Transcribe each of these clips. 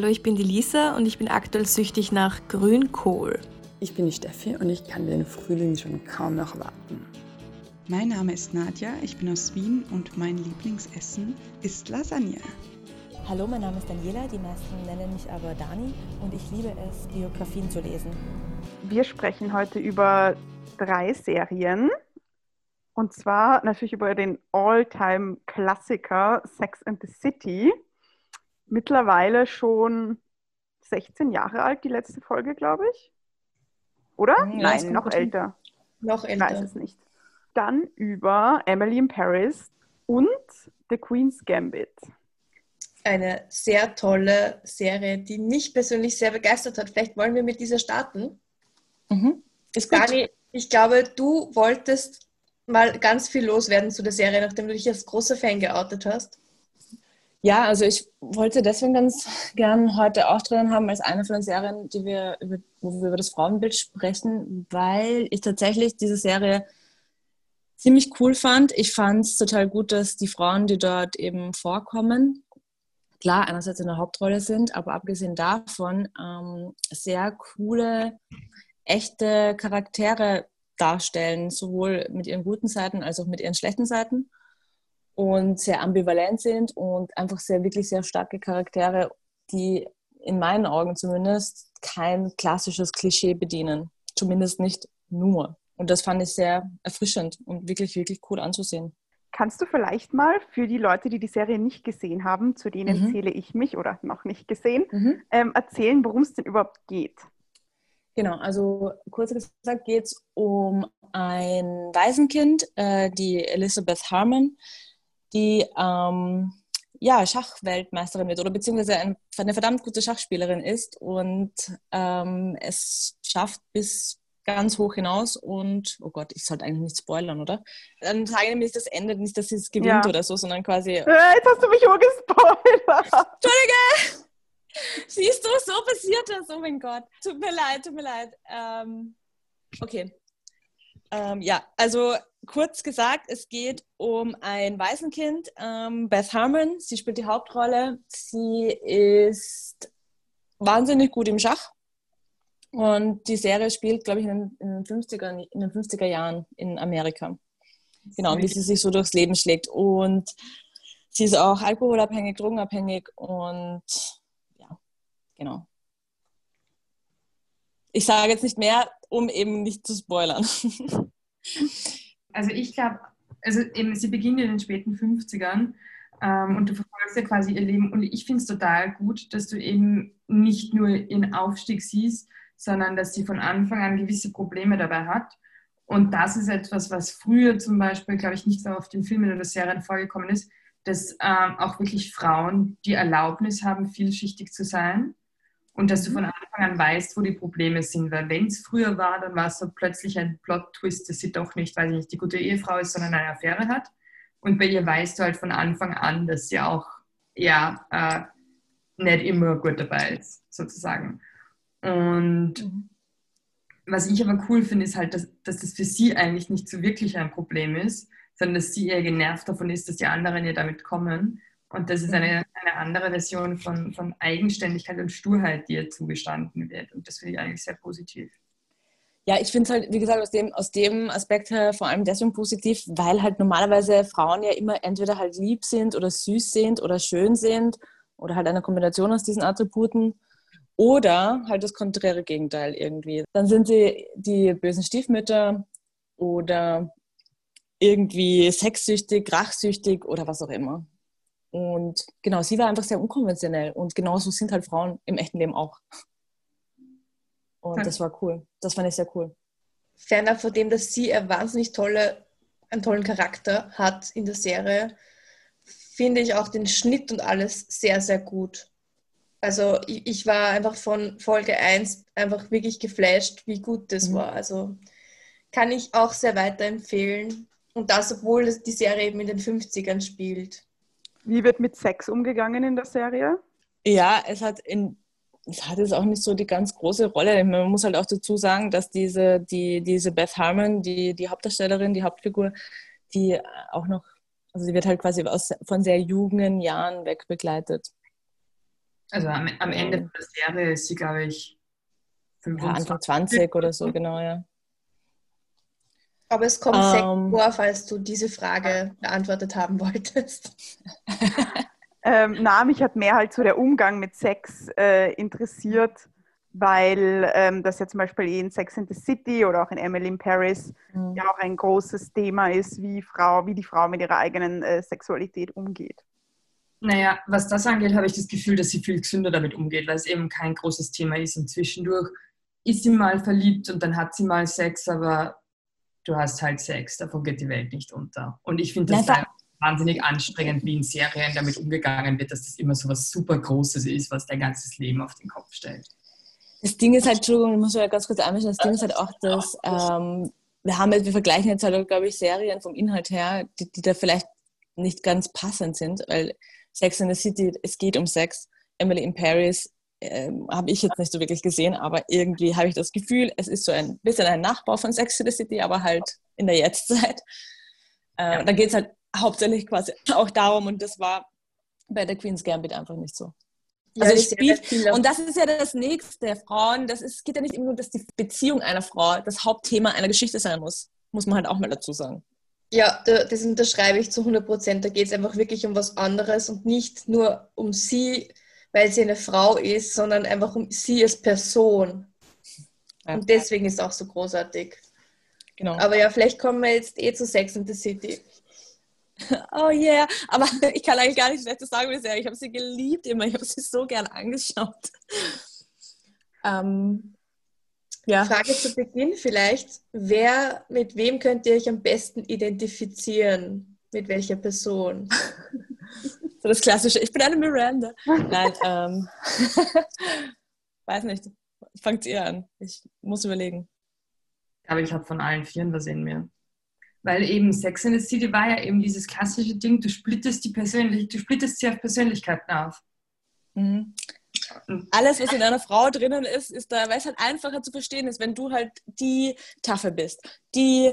Hallo, ich bin die Lisa und ich bin aktuell süchtig nach Grünkohl. Ich bin die Steffi und ich kann den Frühling schon kaum noch warten. Mein Name ist Nadja, ich bin aus Wien und mein Lieblingsessen ist Lasagne. Hallo, mein Name ist Daniela, die meisten nennen mich aber Dani und ich liebe es, Biografien zu lesen. Wir sprechen heute über drei Serien und zwar natürlich über den All-Time-Klassiker Sex and the City. Mittlerweile schon 16 Jahre alt, die letzte Folge, glaube ich. Oder? Ja, Nein, noch älter. Noch älter. Ich weiß es nicht. Dann über Emily in Paris und The Queen's Gambit. Eine sehr tolle Serie, die mich persönlich sehr begeistert hat. Vielleicht wollen wir mit dieser starten. Mhm. Ist Dani, ich glaube, du wolltest mal ganz viel loswerden zu der Serie, nachdem du dich als großer Fan geoutet hast. Ja, also ich wollte deswegen ganz gern heute auch drin haben als eine von den Serien, die wir über, wo wir über das Frauenbild sprechen, weil ich tatsächlich diese Serie ziemlich cool fand. Ich fand es total gut, dass die Frauen, die dort eben vorkommen, klar einerseits in der Hauptrolle sind, aber abgesehen davon ähm, sehr coole, echte Charaktere darstellen, sowohl mit ihren guten Seiten als auch mit ihren schlechten Seiten und sehr ambivalent sind und einfach sehr, wirklich sehr starke Charaktere, die in meinen Augen zumindest kein klassisches Klischee bedienen. Zumindest nicht nur. Und das fand ich sehr erfrischend und wirklich, wirklich cool anzusehen. Kannst du vielleicht mal für die Leute, die die Serie nicht gesehen haben, zu denen mhm. zähle ich mich oder noch nicht gesehen, mhm. ähm, erzählen, worum es denn überhaupt geht? Genau, also kurz gesagt geht es um ein Waisenkind, äh, die Elizabeth Harmon, die ähm, ja, Schachweltmeisterin wird oder beziehungsweise ein, eine verdammt gute Schachspielerin ist und ähm, es schafft bis ganz hoch hinaus und, oh Gott, ich sollte eigentlich nicht spoilern, oder? Dann sage ich nämlich das Ende, nicht, dass sie es gewinnt ja. oder so, sondern quasi... Jetzt hast du mich auch gespoilert! Entschuldige! Siehst du, so passiert das, oh mein Gott. Tut mir leid, tut mir leid. Ähm, okay. Ähm, ja, also kurz gesagt, es geht um ein Waisenkind, ähm, Beth Harmon. Sie spielt die Hauptrolle. Sie ist wahnsinnig gut im Schach. Und die Serie spielt, glaube ich, in den, 50er, in den 50er Jahren in Amerika. Genau, und wie sie sich so durchs Leben schlägt. Und sie ist auch alkoholabhängig, drogenabhängig und ja, genau. Ich sage jetzt nicht mehr, um eben nicht zu spoilern. Also ich glaube, also eben, sie beginnt in den späten 50ern ähm, und du verfolgst ja quasi ihr Leben und ich finde es total gut, dass du eben nicht nur ihren Aufstieg siehst, sondern dass sie von Anfang an gewisse Probleme dabei hat. Und das ist etwas, was früher zum Beispiel, glaube ich, nicht so oft in Filmen oder Serien vorgekommen ist, dass ähm, auch wirklich Frauen die Erlaubnis haben, vielschichtig zu sein und dass du von Anfang an weißt, wo die Probleme sind. Weil wenn es früher war, dann war es so plötzlich ein Plot-Twist, dass sie doch nicht, weil sie nicht die gute Ehefrau ist, sondern eine Affäre hat. Und bei ihr weißt du halt von Anfang an, dass sie auch ja äh, nicht immer gut dabei ist, sozusagen. Und mhm. was ich aber cool finde, ist halt, dass, dass das für sie eigentlich nicht so wirklich ein Problem ist, sondern dass sie eher genervt davon ist, dass die anderen ihr damit kommen und das ist eine, eine andere Version von, von Eigenständigkeit und Sturheit, die ihr zugestanden wird. Und das finde ich eigentlich sehr positiv. Ja, ich finde es halt, wie gesagt, aus dem, aus dem Aspekt her vor allem deswegen positiv, weil halt normalerweise Frauen ja immer entweder halt lieb sind oder süß sind oder schön sind oder halt eine Kombination aus diesen Attributen oder halt das konträre Gegenteil irgendwie. Dann sind sie die bösen Stiefmütter oder irgendwie sexsüchtig, rachsüchtig oder was auch immer. Und genau, sie war einfach sehr unkonventionell. Und genauso sind halt Frauen im echten Leben auch. Und hm. das war cool. Das fand ich sehr cool. Fernab von dem, dass sie eine wahnsinnig tolle, einen tollen Charakter hat in der Serie, finde ich auch den Schnitt und alles sehr, sehr gut. Also ich, ich war einfach von Folge 1 einfach wirklich geflasht, wie gut das mhm. war. Also kann ich auch sehr weiterempfehlen. Und das, obwohl die Serie eben in den 50ern spielt. Wie wird mit Sex umgegangen in der Serie? Ja, es hat in es hat jetzt auch nicht so die ganz große Rolle. Man muss halt auch dazu sagen, dass diese, die, diese Beth Harmon, die, die Hauptdarstellerin, die Hauptfigur, die auch noch, also sie wird halt quasi aus, von sehr jungen Jahren weg begleitet. Also am, am Ende der Serie ist sie, glaube ich, ja, Anfang 20 oder so, genau, ja. Aber es kommt um, Sex vor, falls du diese Frage beantwortet haben wolltest. ähm, na, mich hat mehr halt so der Umgang mit Sex äh, interessiert, weil ähm, das ja zum Beispiel eh in Sex in the City oder auch in Emily in Paris mhm. ja auch ein großes Thema ist, wie, Frau, wie die Frau mit ihrer eigenen äh, Sexualität umgeht. Naja, was das angeht, habe ich das Gefühl, dass sie viel gesünder damit umgeht, weil es eben kein großes Thema ist und zwischendurch ist sie mal verliebt und dann hat sie mal Sex, aber du hast halt Sex, davon geht die Welt nicht unter. Und ich finde das ja, wahnsinnig anstrengend, wie in Serien damit umgegangen wird, dass das immer so was super Großes ist, was dein ganzes Leben auf den Kopf stellt. Das Ding ist halt, Entschuldigung, ich muss ja ganz kurz einmischen, das Ding ist halt auch, dass ähm, wir haben wir vergleichen jetzt halt, glaube ich, Serien vom Inhalt her, die, die da vielleicht nicht ganz passend sind, weil Sex in the City, es geht um Sex. Emily in Paris ähm, habe ich jetzt nicht so wirklich gesehen, aber irgendwie habe ich das Gefühl, es ist so ein bisschen ein Nachbau von Sex in the City, aber halt in der Jetztzeit. Äh, ja. Da geht es halt hauptsächlich quasi auch darum und das war bei der Queen's Gambit einfach nicht so. Ja, also spielt, und das ist ja das Nächste, Frauen, das ist, geht ja nicht immer nur, dass die Beziehung einer Frau das Hauptthema einer Geschichte sein muss. Muss man halt auch mal dazu sagen. Ja, das unterschreibe ich zu 100 Prozent. Da geht es einfach wirklich um was anderes und nicht nur um sie, weil sie eine Frau ist, sondern einfach um sie als Person. Ja. Und deswegen ist es auch so großartig. Genau. Aber ja, vielleicht kommen wir jetzt eh zu Sex in the City. Oh yeah, aber ich kann eigentlich gar nichts Schlechtes sagen bisher. Ich habe sie geliebt immer. Ich habe sie so gern angeschaut. Ähm, ja. Frage zu Beginn vielleicht. Wer, mit wem könnt ihr euch am besten identifizieren? Mit welcher Person? So das Klassische, ich bin eine Miranda. Nein, ähm, weiß nicht. Fangt ihr an. Ich muss überlegen. Aber ich habe von allen vieren was in mir. Weil eben Sex in the City war ja eben dieses klassische Ding, du splittest die Persönlichkeit, du splittest sie auf Persönlichkeiten auf. Mhm. Alles, was in einer Frau drinnen ist, ist da, weil es halt einfacher zu verstehen ist, wenn du halt die Taffe bist, die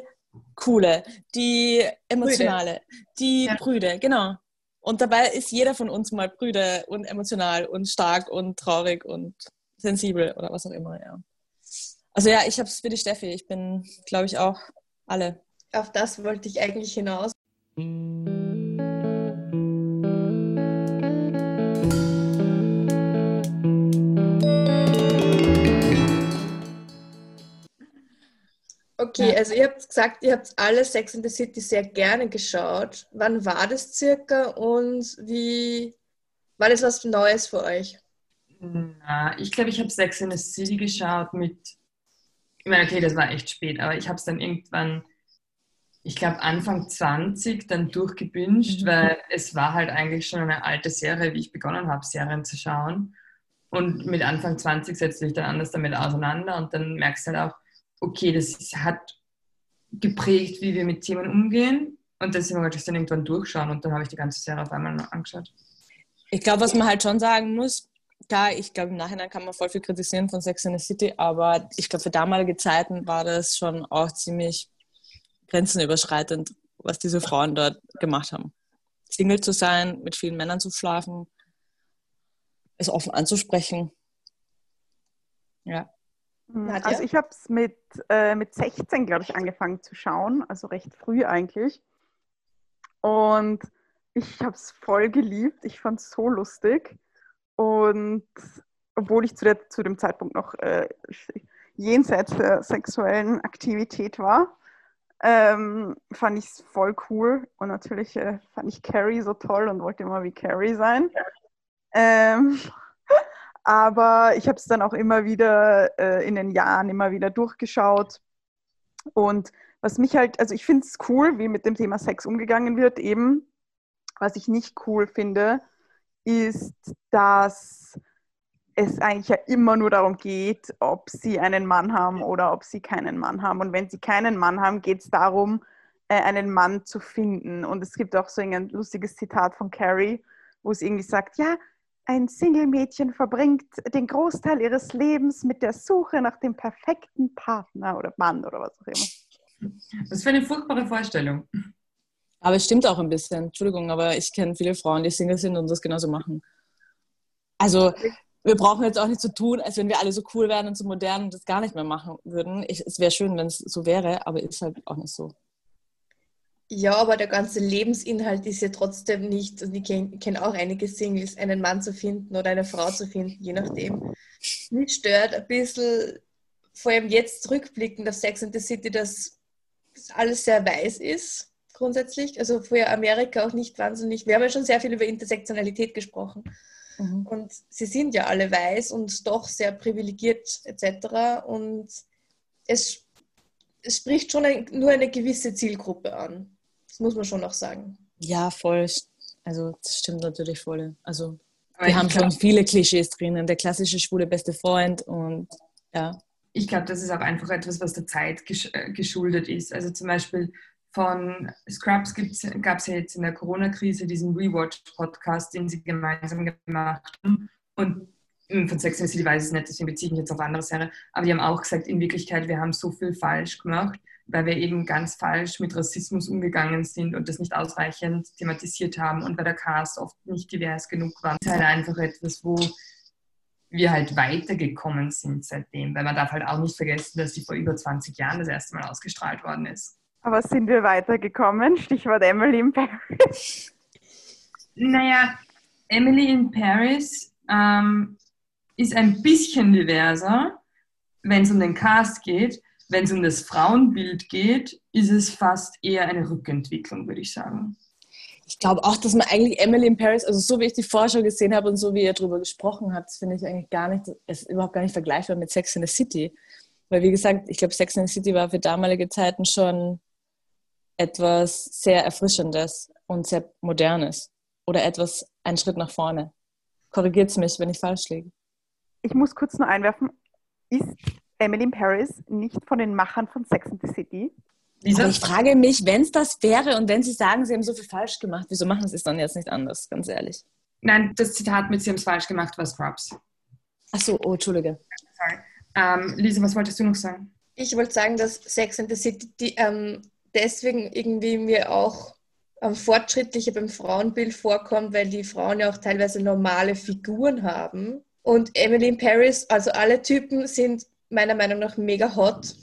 coole, die emotionale, Brüde. die ja. Brüde, genau. Und dabei ist jeder von uns mal Brüder und emotional und stark und traurig und sensibel oder was auch immer, ja. Also ja, ich habe es für die Steffi. Ich bin, glaube ich, auch alle. Auf das wollte ich eigentlich hinaus. Okay, ja. also ihr habt gesagt, ihr habt alle Sex in the City sehr gerne geschaut. Wann war das circa und wie war das was Neues für euch? Na, ich glaube, ich habe Sex in the City geschaut mit, ich meine, okay, das war echt spät, aber ich habe es dann irgendwann, ich glaube Anfang 20 dann durchgebinged, mhm. weil es war halt eigentlich schon eine alte Serie, wie ich begonnen habe, Serien zu schauen. Und mit Anfang 20 setzt du dich dann anders damit auseinander und dann merkst du halt auch, okay, das hat geprägt, wie wir mit Themen umgehen. Und deswegen wollte ich es dann irgendwann durchschauen und dann habe ich die ganze Serie auf einmal angeschaut. Ich glaube, was man halt schon sagen muss, da ich glaube, im Nachhinein kann man voll viel kritisieren von Sex in the City, aber ich glaube, für damalige Zeiten war das schon auch ziemlich grenzenüberschreitend, was diese Frauen dort gemacht haben. Single zu sein, mit vielen Männern zu schlafen, es offen anzusprechen. Ja. Hm, Nadja? Also ich habe es mit, äh, mit 16, glaube ich, angefangen zu schauen, also recht früh eigentlich. Und ich habe es voll geliebt. Ich fand es so lustig. Und obwohl ich zu, der, zu dem Zeitpunkt noch äh, jenseits der sexuellen Aktivität war, ähm, fand ich es voll cool. Und natürlich äh, fand ich Carrie so toll und wollte immer wie Carrie sein. Ähm, aber ich habe es dann auch immer wieder äh, in den Jahren immer wieder durchgeschaut. Und was mich halt, also ich finde es cool, wie mit dem Thema Sex umgegangen wird, eben. Was ich nicht cool finde, ist, dass es eigentlich ja immer nur darum geht, ob sie einen Mann haben oder ob sie keinen Mann haben. Und wenn sie keinen Mann haben, geht es darum, äh, einen Mann zu finden. Und es gibt auch so ein lustiges Zitat von Carrie, wo es irgendwie sagt, ja, ein Single-Mädchen verbringt den Großteil ihres Lebens mit der Suche nach dem perfekten Partner oder Mann oder was auch immer. Das ist für eine furchtbare Vorstellung. Aber es stimmt auch ein bisschen. Entschuldigung, aber ich kenne viele Frauen, die Single sind und das genauso machen. Also wir brauchen jetzt auch nicht so tun, als wenn wir alle so cool wären und so modern und das gar nicht mehr machen würden. Ich, es wäre schön, wenn es so wäre, aber ist halt auch nicht so. Ja, aber der ganze Lebensinhalt ist ja trotzdem nicht, und ich kenne kenn auch einige Singles, einen Mann zu finden oder eine Frau zu finden, je nachdem. Mich stört ein bisschen, vor allem jetzt rückblickend auf Sex and the City, dass das alles sehr weiß ist, grundsätzlich. Also vorher Amerika auch nicht wahnsinnig. Wir haben ja schon sehr viel über Intersektionalität gesprochen. Mhm. Und sie sind ja alle weiß und doch sehr privilegiert etc. Und es, es spricht schon ein, nur eine gewisse Zielgruppe an. Das muss man schon auch sagen. Ja, voll. Also das stimmt natürlich voll. Also wir haben schon viele Klischees drinnen. Der klassische schwule beste Freund und ja. Ich glaube, das ist auch einfach etwas, was der Zeit gesch äh, geschuldet ist. Also zum Beispiel von Scrubs gab es ja jetzt in der Corona-Krise diesen Rewatch-Podcast, den sie gemeinsam gemacht haben. Und von Sex and the City weiß ich es nicht, deswegen beziehe ich mich jetzt auf andere Serien. Aber die haben auch gesagt, in Wirklichkeit, wir haben so viel falsch gemacht weil wir eben ganz falsch mit Rassismus umgegangen sind und das nicht ausreichend thematisiert haben und weil der Cast oft nicht divers genug war. Das ist halt einfach etwas, wo wir halt weitergekommen sind seitdem, weil man darf halt auch nicht vergessen, dass sie vor über 20 Jahren das erste Mal ausgestrahlt worden ist. Aber sind wir weitergekommen? Stichwort Emily in Paris. Naja, Emily in Paris ähm, ist ein bisschen diverser, wenn es um den Cast geht, wenn es um das Frauenbild geht, ist es fast eher eine Rückentwicklung, würde ich sagen. Ich glaube auch, dass man eigentlich Emily in Paris, also so wie ich die Vorschau gesehen habe und so wie ihr darüber gesprochen habt, finde ich eigentlich gar nicht, ist überhaupt gar nicht vergleichbar mit Sex in the City. Weil wie gesagt, ich glaube, Sex in the City war für damalige Zeiten schon etwas sehr Erfrischendes und sehr Modernes. Oder etwas, einen Schritt nach vorne. Korrigiert es mich, wenn ich falsch liege. Ich muss kurz nur einwerfen, ist Emily in Paris nicht von den Machern von Sex and the City? Aber ich frage mich, wenn es das wäre und wenn Sie sagen, Sie haben so viel falsch gemacht, wieso machen Sie es dann jetzt nicht anders, ganz ehrlich? Nein, das Zitat mit Sie haben es falsch gemacht war Scrubs. Ach so, oh, Entschuldige. Sorry. Ähm, Lisa, was wolltest du noch sagen? Ich wollte sagen, dass Sex and the City die, ähm, deswegen irgendwie mir auch ähm, fortschrittlicher beim Frauenbild vorkommt, weil die Frauen ja auch teilweise normale Figuren haben. Und Emily in Paris, also alle Typen sind meiner Meinung nach mega hot.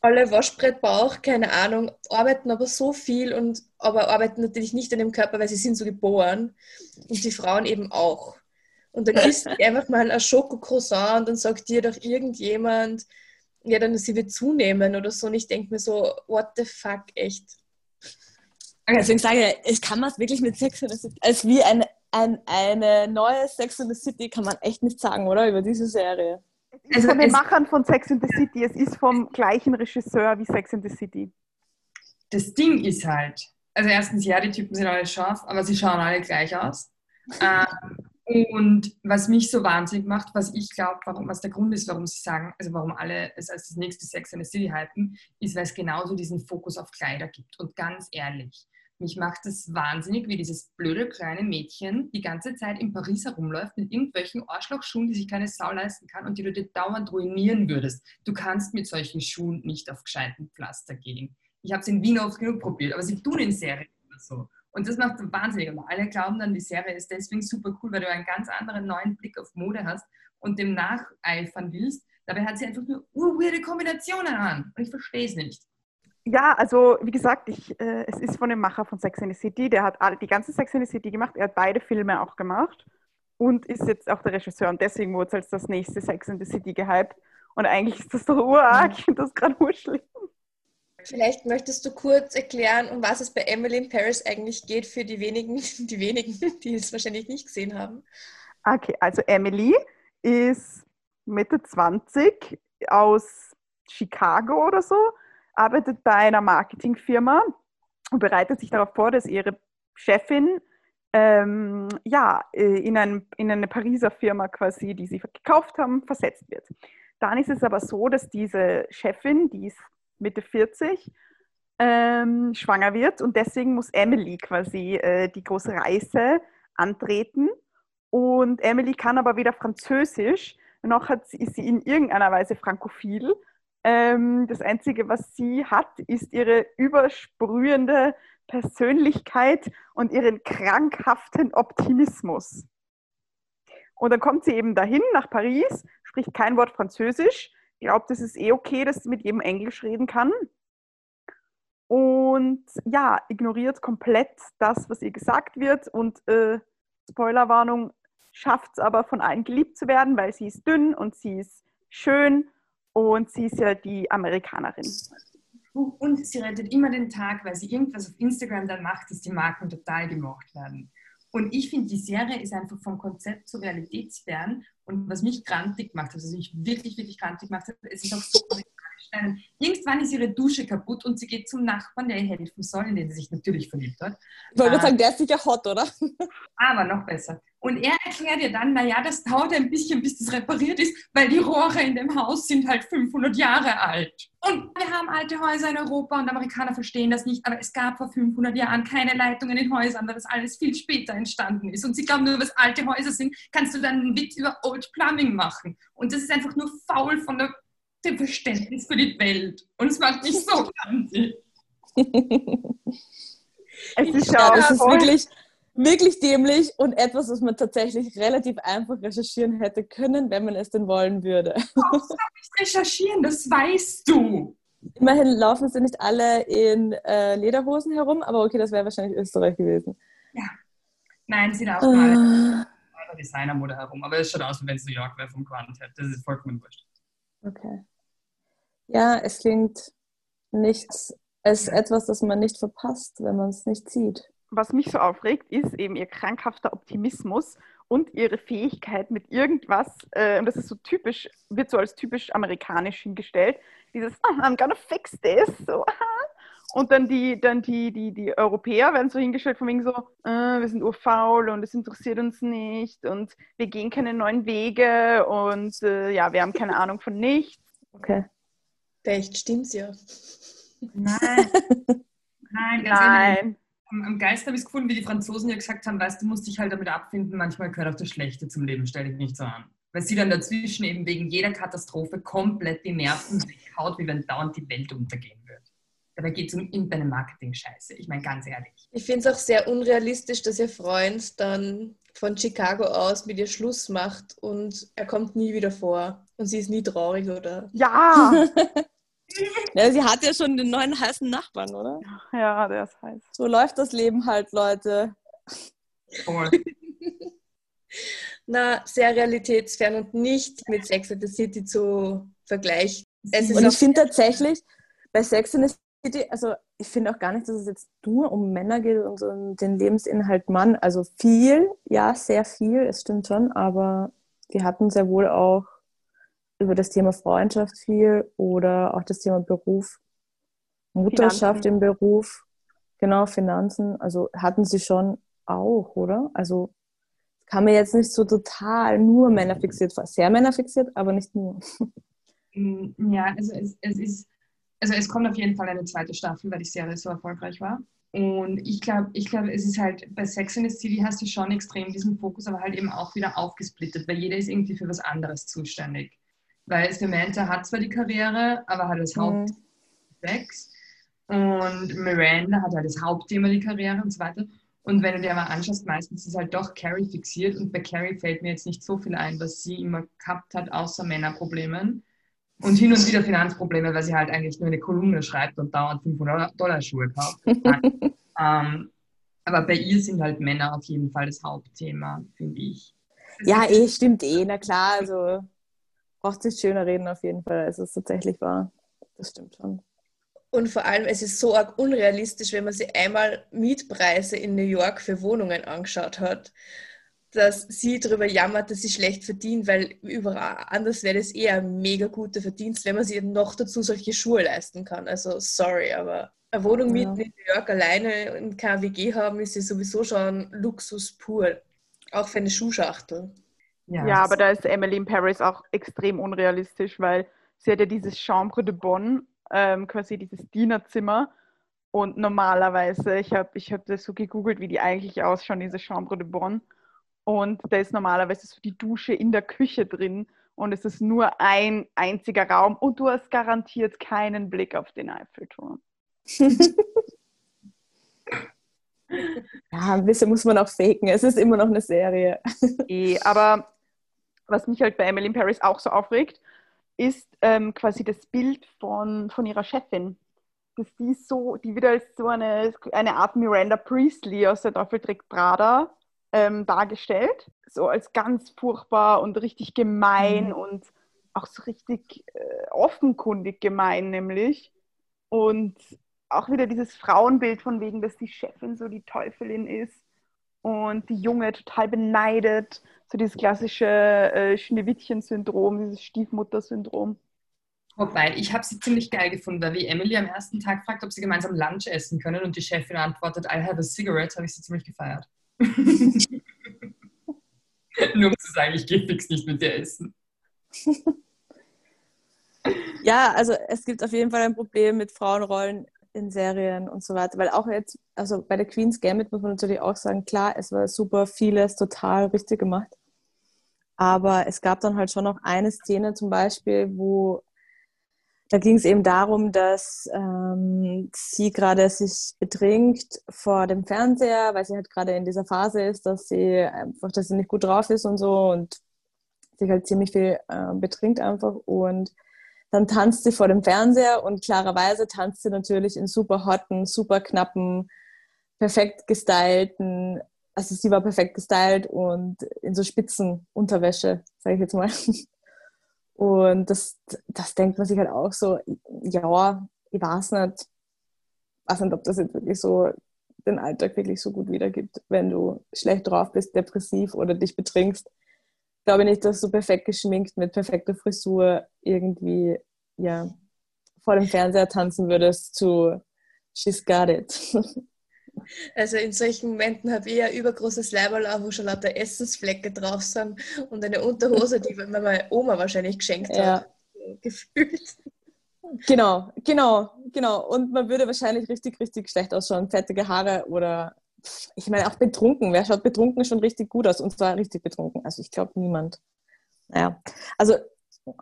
Alle Waschbrettbauch, keine Ahnung, arbeiten aber so viel und aber arbeiten natürlich nicht an dem Körper, weil sie sind so geboren. Und die Frauen eben auch. Und dann isst einfach mal ein Schoko-Croissant und dann sagt dir doch irgendjemand, ja, dann sie wird zunehmen oder so. Und ich denke mir so, what the fuck, echt. Deswegen sage ich, ich kann man es wirklich mit Sex in the City, als wie eine, ein, eine neue Sex in the City kann man echt nicht sagen, oder? Über diese Serie. Es ist also von den Machern von Sex in the City. Es ist vom gleichen Regisseur wie Sex in the City. Das Ding ist halt, also erstens, ja, die Typen sind alle scharf, aber sie schauen alle gleich aus. ähm, und was mich so wahnsinnig macht, was ich glaube, was der Grund ist, warum sie sagen, also warum alle es als das nächste Sex in the City halten, ist, weil es genauso diesen Fokus auf Kleider gibt. Und ganz ehrlich, mich macht das wahnsinnig, wie dieses blöde kleine Mädchen die ganze Zeit in Paris herumläuft mit irgendwelchen Arschlochschuhen, die sich keine Sau leisten kann und die du dir dauernd ruinieren würdest. Du kannst mit solchen Schuhen nicht auf gescheiten Pflaster gehen. Ich habe es in Wien oft genug probiert, aber sie tun in Serien immer so. Und das macht wahnsinnig. Und alle glauben dann, die Serie ist deswegen super cool, weil du einen ganz anderen neuen Blick auf Mode hast und dem nacheifern willst. Dabei hat sie einfach nur urweirde Kombinationen an. Und ich verstehe es nicht. Ja, also wie gesagt, ich, äh, es ist von dem Macher von Sex and the City. Der hat all, die ganze Sex and the City gemacht. Er hat beide Filme auch gemacht und ist jetzt auch der Regisseur. Und deswegen wurde es als das nächste Sex and the City gehypt. Und eigentlich ist das doch urarg. Ich finde das gerade urschlimm. Vielleicht möchtest du kurz erklären, um was es bei Emily in Paris eigentlich geht für die wenigen, die wenigen, die es wahrscheinlich nicht gesehen haben. Okay, also Emily ist Mitte 20 aus Chicago oder so arbeitet bei einer Marketingfirma und bereitet sich darauf vor, dass ihre Chefin ähm, ja, äh, in, ein, in eine Pariser Firma quasi, die sie gekauft haben, versetzt wird. Dann ist es aber so, dass diese Chefin, die ist Mitte 40, ähm, schwanger wird und deswegen muss Emily quasi äh, die große Reise antreten. Und Emily kann aber weder Französisch noch hat, ist sie in irgendeiner Weise frankophil ähm, das Einzige, was sie hat, ist ihre übersprühende Persönlichkeit und ihren krankhaften Optimismus. Und dann kommt sie eben dahin nach Paris, spricht kein Wort Französisch, glaubt, es ist eh okay, dass sie mit jedem Englisch reden kann. Und ja, ignoriert komplett das, was ihr gesagt wird. Und äh, Spoilerwarnung, schafft es aber von allen geliebt zu werden, weil sie ist dünn und sie ist schön und sie ist ja die Amerikanerin. Und sie rettet immer den Tag, weil sie irgendwas auf Instagram dann macht, dass die Marken total gemocht werden. Und ich finde, die Serie ist einfach vom Konzept zu realitätsfern. Und was mich grantig macht, also mich wirklich, wirklich grantig macht, es ist auch so amerikanisch. Irgendwann ist ihre Dusche kaputt und sie geht zum Nachbarn, der ihr helfen soll, in den sie sich natürlich verliebt hat. Ich wollte äh, sagen, der ist sicher hot, oder? Aber noch besser. Und er erklärt ihr dann, naja, das dauert ein bisschen, bis das repariert ist, weil die Rohre in dem Haus sind halt 500 Jahre alt. Und wir haben alte Häuser in Europa und Amerikaner verstehen das nicht, aber es gab vor 500 Jahren keine Leitungen in Häusern, weil das alles viel später entstanden ist. Und sie glauben nur, was alte Häuser sind, kannst du dann einen Witz über Old Plumbing machen. Und das ist einfach nur faul von der, dem Verständnis für die Welt. Und es macht mich so grantig. es ist, ja, das ist wirklich wirklich dämlich und etwas, was man tatsächlich relativ einfach recherchieren hätte können, wenn man es denn wollen würde. Du brauchst nicht recherchieren, das weißt du. Immerhin laufen sie nicht alle in äh, Lederhosen herum, aber okay, das wäre wahrscheinlich Österreich gewesen. Ja. Nein, sie laufen uh. alle in Designermode herum, aber es schaut aus, wenn es New York wäre vom Quant her. Das ist vollkommen wurscht. Okay. Ja, es klingt nichts, es ist etwas, das man nicht verpasst, wenn man es nicht sieht was mich so aufregt, ist eben ihr krankhafter Optimismus und ihre Fähigkeit mit irgendwas, äh, und das ist so typisch, wird so als typisch amerikanisch hingestellt, dieses oh, I'm gonna fix this, so, und dann die, dann die, die, die Europäer werden so hingestellt von wegen so, äh, wir sind urfaul und es interessiert uns nicht und wir gehen keine neuen Wege und äh, ja, wir haben keine Ahnung von nichts. Okay. Vielleicht stimmt's ja. Nein. Nein, Nein am, am geilsten habe ich es gefunden, wie die Franzosen ja gesagt haben, weißt du, musst dich halt damit abfinden, manchmal gehört auch das Schlechte zum Leben, stell dich nicht so an. Weil sie dann dazwischen eben wegen jeder Katastrophe komplett die Nerven haut, wie wenn dauernd die Welt untergehen wird. Dabei geht es um irgendeine Marketing-Scheiße. Ich meine, ganz ehrlich. Ich finde es auch sehr unrealistisch, dass ihr Freund dann von Chicago aus mit ihr Schluss macht und er kommt nie wieder vor. Und sie ist nie traurig, oder? Ja! Ja, sie hat ja schon den neuen heißen Nachbarn, oder? Ja, der ist heiß. So läuft das Leben halt, Leute. Voll. Na, sehr realitätsfern und nicht mit Sex and the City zu vergleichen. und ich finde tatsächlich, bei Sex and the City, also ich finde auch gar nicht, dass es jetzt nur um Männer geht und so um den Lebensinhalt Mann. Also viel, ja, sehr viel, es stimmt schon, aber wir hatten sehr wohl auch über das Thema Freundschaft viel oder auch das Thema Beruf, Mutterschaft Finanzen. im Beruf, genau, Finanzen. Also hatten sie schon auch, oder? Also kam mir jetzt nicht so total nur männerfixiert vor. Sehr männerfixiert, aber nicht nur. Mm, ja, also es, es ist, also es kommt auf jeden Fall eine zweite Staffel, weil die Serie so erfolgreich war. Und ich glaube, ich glaube, es ist halt bei Sex in the City hast du schon extrem diesen Fokus, aber halt eben auch wieder aufgesplittet, weil jeder ist irgendwie für was anderes zuständig. Weil Samantha hat zwar die Karriere, aber hat das mhm. Hauptsex. Und Miranda hat halt das Hauptthema die Karriere und so weiter. Und wenn du dir mal anschaust, meistens ist halt doch Carrie fixiert. Und bei Carrie fällt mir jetzt nicht so viel ein, was sie immer gehabt hat, außer Männerproblemen. Und hin und wieder Finanzprobleme, weil sie halt eigentlich nur eine Kolumne schreibt und dauernd 500 Dollar Schuhe kauft. ähm, aber bei ihr sind halt Männer auf jeden Fall das Hauptthema, finde ich. Das ja, eh, stimmt eh, na klar. Also braucht sich schöner reden auf jeden Fall, als es tatsächlich war. Das stimmt schon. Und vor allem, es ist so arg unrealistisch, wenn man sich einmal Mietpreise in New York für Wohnungen angeschaut hat, dass sie darüber jammert, dass sie schlecht verdient, weil überall anders wäre das eher ein mega guter Verdienst, wenn man sich noch dazu solche Schuhe leisten kann. Also sorry, aber eine Wohnung mieten ja. in New York alleine und kein WG haben, ist ja sowieso schon Luxus pur. Auch für eine Schuhschachtel. Ja, ja aber da ist Emily in Paris auch extrem unrealistisch, weil sie hat ja dieses Chambre de Bonne, ähm, quasi dieses Dienerzimmer. Und normalerweise, ich habe ich hab das so gegoogelt, wie die eigentlich ausschauen, diese Chambre de Bonne. Und da ist normalerweise so die Dusche in der Küche drin und es ist nur ein einziger Raum und du hast garantiert keinen Blick auf den Eiffelturm. ja, ein bisschen muss man auch faken. Es ist immer noch eine Serie. Eh, aber was mich halt bei Emily in Paris auch so aufregt, ist ähm, quasi das Bild von, von ihrer Chefin. Dass die so, die wird als so eine, eine Art Miranda Priestley aus der Teufel trägt Prada ähm, dargestellt. So als ganz furchtbar und richtig gemein mhm. und auch so richtig äh, offenkundig gemein, nämlich. Und auch wieder dieses Frauenbild von wegen, dass die Chefin so die Teufelin ist und die Junge total beneidet. So dieses klassische äh, Schneewittchen-Syndrom, dieses Stiefmutter-Syndrom. Wobei, ich habe sie ziemlich geil gefunden, weil wie Emily am ersten Tag fragt, ob sie gemeinsam Lunch essen können und die Chefin antwortet, I have a cigarette, habe ich sie ziemlich gefeiert. Nur um zu sagen, ich gehe fix nicht mit dir essen. ja, also es gibt auf jeden Fall ein Problem mit Frauenrollen in Serien und so weiter, weil auch jetzt, also bei der Queen's Gambit muss man natürlich auch sagen, klar, es war super vieles total richtig gemacht, aber es gab dann halt schon noch eine Szene zum Beispiel, wo da ging es eben darum, dass ähm, sie gerade sich betrinkt vor dem Fernseher, weil sie halt gerade in dieser Phase ist, dass sie einfach, dass sie nicht gut drauf ist und so und sich halt ziemlich viel äh, betrinkt einfach. Und dann tanzt sie vor dem Fernseher und klarerweise tanzt sie natürlich in super hotten, super knappen, perfekt gestylten, also sie war perfekt gestylt und in so spitzen Unterwäsche, sage ich jetzt mal. Und das, das denkt man sich halt auch so, ja, ich weiß nicht, ich weiß nicht, ob das jetzt wirklich so den Alltag wirklich so gut wiedergibt, wenn du schlecht drauf bist, depressiv oder dich betrinkst glaube nicht, dass du perfekt geschminkt mit perfekter Frisur irgendwie ja, vor dem Fernseher tanzen würdest zu She's Got It. Also in solchen Momenten habe ich ja übergroßes Leiberl wo schon lauter Essensflecke drauf sind und eine Unterhose, die mir meine Oma wahrscheinlich geschenkt ja. hat. Gefühlt. Genau, genau, genau. Und man würde wahrscheinlich richtig, richtig schlecht ausschauen. Fettige Haare oder ich meine, auch betrunken. Wer schaut betrunken schon richtig gut aus? Und zwar richtig betrunken. Also ich glaube niemand. Naja, also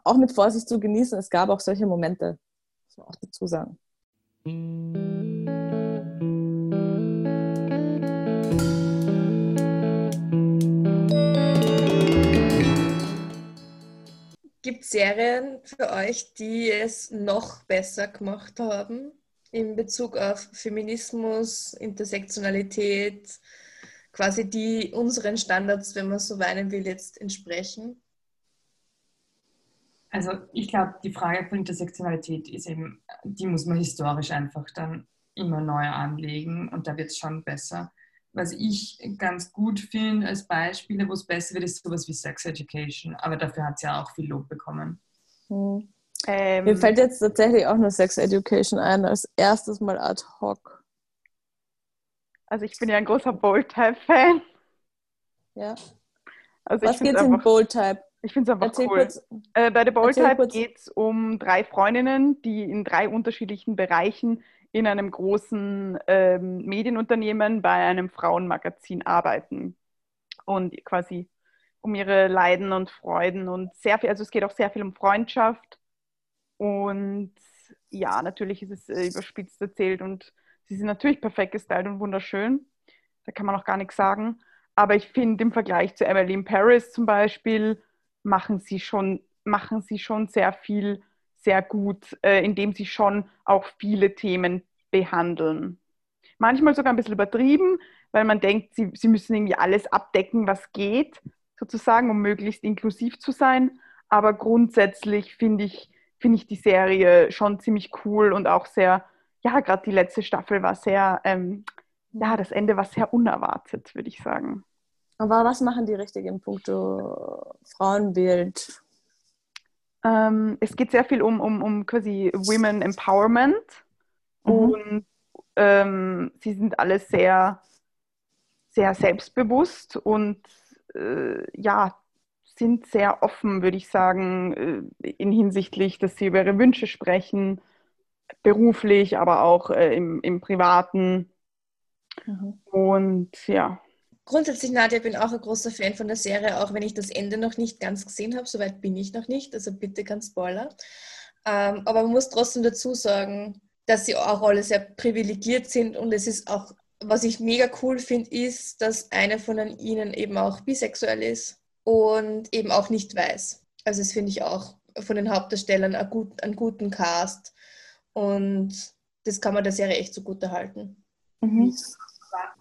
auch mit Vorsicht zu genießen. Es gab auch solche Momente, muss man auch dazu sagen. Gibt es Serien für euch, die es noch besser gemacht haben? In Bezug auf Feminismus, Intersektionalität, quasi die unseren Standards, wenn man so weinen will, jetzt entsprechen? Also ich glaube, die Frage von Intersektionalität ist eben, die muss man historisch einfach dann immer neu anlegen und da wird es schon besser. Was ich ganz gut finde als Beispiele, wo es besser wird, ist sowas wie Sex Education, aber dafür hat es ja auch viel Lob bekommen. Hm. Ähm, Mir fällt jetzt tatsächlich auch nur Sex Education ein, als erstes Mal ad hoc. Also ich bin ja ein großer Bold-Type-Fan. Ja. Also Was geht's in Bold-Type? Ich finde es einfach Erzähl cool. Äh, bei der Bold-Type geht es um drei Freundinnen, die in drei unterschiedlichen Bereichen in einem großen ähm, Medienunternehmen bei einem Frauenmagazin arbeiten. Und quasi um ihre Leiden und Freuden und sehr viel, also es geht auch sehr viel um Freundschaft, und ja, natürlich ist es äh, überspitzt erzählt und sie sind natürlich perfekt gestylt und wunderschön. Da kann man auch gar nichts sagen. Aber ich finde, im Vergleich zu Emily in Paris zum Beispiel, machen sie schon, machen sie schon sehr viel, sehr gut, äh, indem sie schon auch viele Themen behandeln. Manchmal sogar ein bisschen übertrieben, weil man denkt, sie, sie müssen irgendwie alles abdecken, was geht, sozusagen, um möglichst inklusiv zu sein. Aber grundsätzlich finde ich, finde ich die Serie schon ziemlich cool und auch sehr, ja, gerade die letzte Staffel war sehr, ähm, ja, das Ende war sehr unerwartet, würde ich sagen. Aber was machen die richtig im Punkto Frauenbild? Ähm, es geht sehr viel um, um, um quasi Women Empowerment mhm. und ähm, sie sind alle sehr, sehr selbstbewusst und äh, ja, sind sehr offen, würde ich sagen, äh, in hinsichtlich, dass sie über ihre Wünsche sprechen, beruflich, aber auch äh, im, im Privaten. Mhm. Und ja. Grundsätzlich, Nadja, bin auch ein großer Fan von der Serie, auch wenn ich das Ende noch nicht ganz gesehen habe. Soweit bin ich noch nicht, also bitte kein Spoiler. Ähm, aber man muss trotzdem dazu sagen, dass sie auch alle sehr privilegiert sind und es ist auch, was ich mega cool finde, ist, dass eine von ihnen eben auch bisexuell ist und eben auch nicht weiß. Also das finde ich auch von den Hauptdarstellern einen, gut, einen guten Cast und das kann man der Serie echt so gut erhalten. Mhm.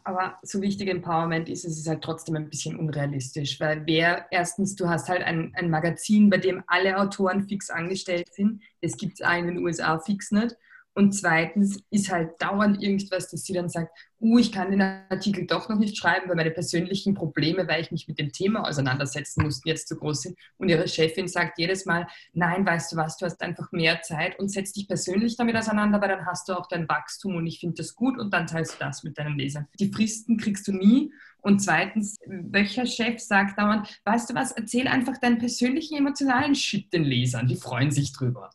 Aber so wichtig Empowerment ist, es ist halt trotzdem ein bisschen unrealistisch, weil wer, erstens, du hast halt ein, ein Magazin, bei dem alle Autoren fix angestellt sind, das gibt es auch in den USA fix nicht. Und zweitens ist halt dauernd irgendwas, dass sie dann sagt, uh, ich kann den Artikel doch noch nicht schreiben, weil meine persönlichen Probleme, weil ich mich mit dem Thema auseinandersetzen musste, jetzt zu groß sind. Und ihre Chefin sagt jedes Mal, nein, weißt du was, du hast einfach mehr Zeit und setz dich persönlich damit auseinander, weil dann hast du auch dein Wachstum und ich finde das gut und dann teilst du das mit deinen Lesern. Die Fristen kriegst du nie. Und zweitens, welcher Chef sagt dauernd, weißt du was, erzähl einfach deinen persönlichen emotionalen Shit den Lesern, die freuen sich drüber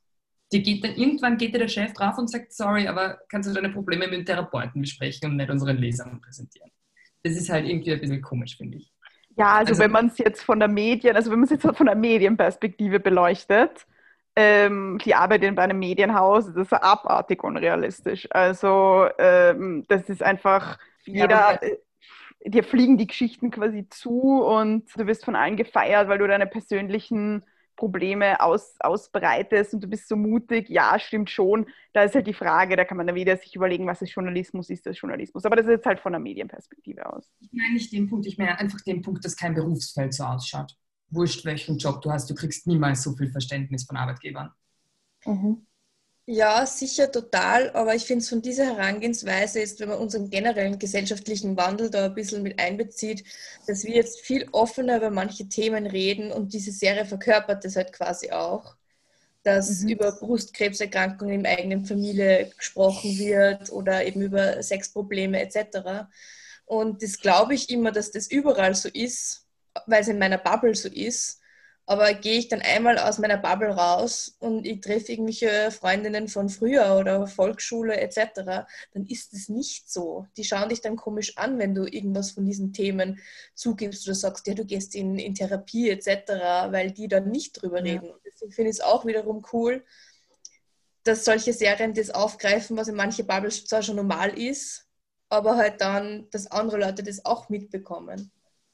die geht dann, irgendwann geht dir der Chef drauf und sagt, sorry, aber kannst du deine Probleme mit dem Therapeuten besprechen und nicht unseren Lesern präsentieren. Das ist halt irgendwie ein bisschen komisch, finde ich. Ja, also, also wenn man es jetzt von der Medien, also wenn man es jetzt von der Medienperspektive beleuchtet, ähm, die Arbeit in einem Medienhaus, das ist abartig unrealistisch. Also ähm, das ist einfach, jeder, ja, äh, dir fliegen die Geschichten quasi zu und du wirst von allen gefeiert, weil du deine persönlichen Probleme aus, ausbreitest und du bist so mutig, ja, stimmt schon. Da ist halt die Frage, da kann man dann wieder sich überlegen, was ist Journalismus, ist das Journalismus. Aber das ist jetzt halt von der Medienperspektive aus. Ich meine nicht den Punkt, ich meine einfach den Punkt, dass kein Berufsfeld so ausschaut. Wurscht, welchen Job du hast, du kriegst niemals so viel Verständnis von Arbeitgebern. Mhm. Ja, sicher total, aber ich finde es von dieser Herangehensweise ist, wenn man unseren generellen gesellschaftlichen Wandel da ein bisschen mit einbezieht, dass wir jetzt viel offener über manche Themen reden und diese Serie verkörpert das halt quasi auch, dass mhm. über Brustkrebserkrankungen in der eigenen Familie gesprochen wird oder eben über Sexprobleme etc. Und das glaube ich immer, dass das überall so ist, weil es in meiner Bubble so ist aber gehe ich dann einmal aus meiner Bubble raus und ich treffe irgendwelche Freundinnen von früher oder Volksschule etc., dann ist es nicht so. Die schauen dich dann komisch an, wenn du irgendwas von diesen Themen zugibst oder sagst, ja, du gehst in, in Therapie etc., weil die dann nicht drüber reden. Ja. Deswegen finde ich es auch wiederum cool, dass solche Serien das aufgreifen, was in manchen Bubbles zwar schon normal ist, aber halt dann, dass andere Leute das auch mitbekommen.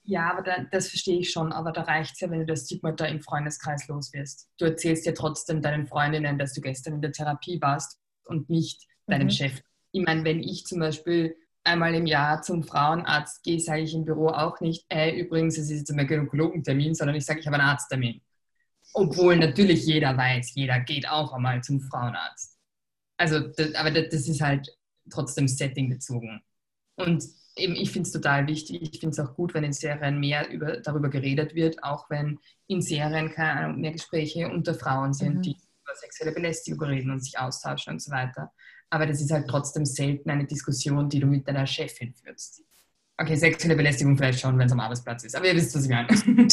Ja, aber da, das verstehe ich schon, aber da reicht es ja, wenn du das Stigmata im Freundeskreis los wirst. Du erzählst ja trotzdem deinen Freundinnen, dass du gestern in der Therapie warst und nicht mhm. deinem Chef. Ich meine, wenn ich zum Beispiel einmal im Jahr zum Frauenarzt gehe, sage ich im Büro auch nicht, äh, übrigens, es ist jetzt ein Gynäkologentermin, sondern ich sage, ich habe einen Arzttermin. Obwohl natürlich jeder weiß, jeder geht auch einmal zum Frauenarzt. Also, das, aber das, das ist halt trotzdem Setting bezogen. Und eben, ich finde es total wichtig. Ich finde es auch gut, wenn in Serien mehr über, darüber geredet wird, auch wenn in Serien keine Ahnung, mehr Gespräche unter Frauen sind, mhm. die über sexuelle Belästigung reden und sich austauschen und so weiter. Aber das ist halt trotzdem selten eine Diskussion, die du mit deiner Chefin führst. Okay, sexuelle Belästigung vielleicht schon, wenn es am Arbeitsplatz ist. Aber ihr wisst, was ich meine.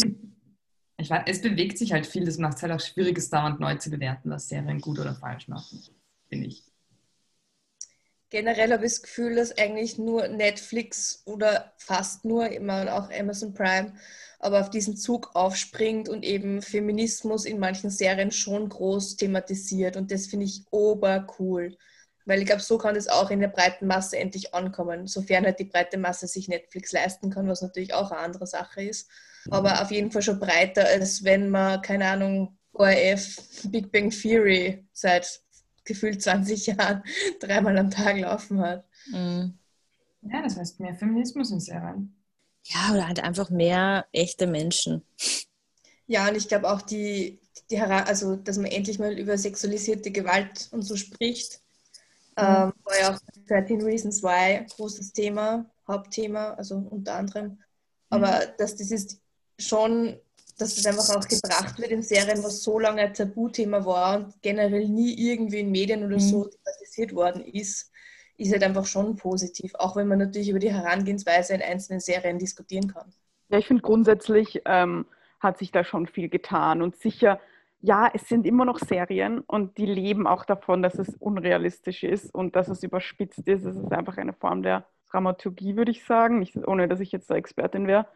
ich weiß, es bewegt sich halt viel. Das macht es halt auch schwierig, es dauernd neu zu bewerten, was Serien gut oder falsch machen, finde ich generell habe ich das Gefühl, dass eigentlich nur Netflix oder fast nur, immer auch Amazon Prime, aber auf diesen Zug aufspringt und eben Feminismus in manchen Serien schon groß thematisiert. Und das finde ich obercool. Weil ich glaube, so kann es auch in der breiten Masse endlich ankommen, sofern halt die breite Masse sich Netflix leisten kann, was natürlich auch eine andere Sache ist. Aber auf jeden Fall schon breiter, als wenn man, keine Ahnung, ORF, Big Bang Theory seit gefühlt 20 Jahren dreimal am Tag laufen hat. Mhm. Ja, das heißt mehr Feminismus in Serien. Ja, oder halt einfach mehr echte Menschen. Ja, und ich glaube auch die, die also dass man endlich mal über sexualisierte Gewalt und so spricht. Mhm. Ähm, war ja auch 13 Reasons Why großes Thema, Hauptthema, also unter anderem. Aber mhm. dass das ist schon dass das einfach auch gebracht wird in Serien, was so lange ein Tabuthema war und generell nie irgendwie in Medien oder so mhm. thematisiert worden ist, ist halt einfach schon positiv, auch wenn man natürlich über die Herangehensweise in einzelnen Serien diskutieren kann. Ja, ich finde grundsätzlich ähm, hat sich da schon viel getan und sicher, ja, es sind immer noch Serien und die leben auch davon, dass es unrealistisch ist und dass es überspitzt ist. Es ist einfach eine Form der Dramaturgie, würde ich sagen, nicht, ohne dass ich jetzt da Expertin wäre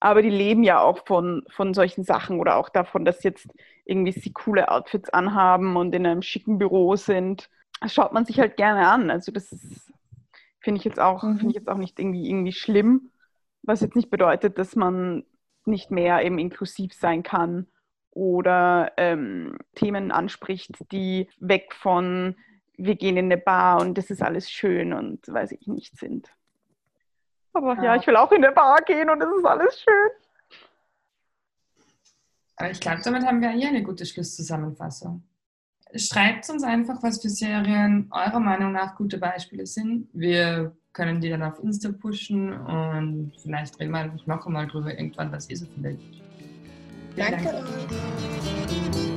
aber die leben ja auch von, von solchen Sachen oder auch davon, dass jetzt irgendwie sie coole Outfits anhaben und in einem schicken Büro sind. Das schaut man sich halt gerne an. Also das finde ich jetzt auch, mhm. finde ich jetzt auch nicht irgendwie, irgendwie schlimm, was jetzt nicht bedeutet, dass man nicht mehr eben inklusiv sein kann oder ähm, Themen anspricht, die weg von wir gehen in eine Bar und das ist alles schön und weiß ich nicht sind. Aber ja, ja ich will auch in eine Bar gehen und es ist alles schön. Aber ich glaube, damit haben wir hier eine gute Schlusszusammenfassung. Schreibt uns einfach, was für Serien eurer Meinung nach gute Beispiele sind. Wir können die dann auf Insta pushen und vielleicht reden wir noch einmal drüber irgendwann, was ihr so findet. Danke. Dank.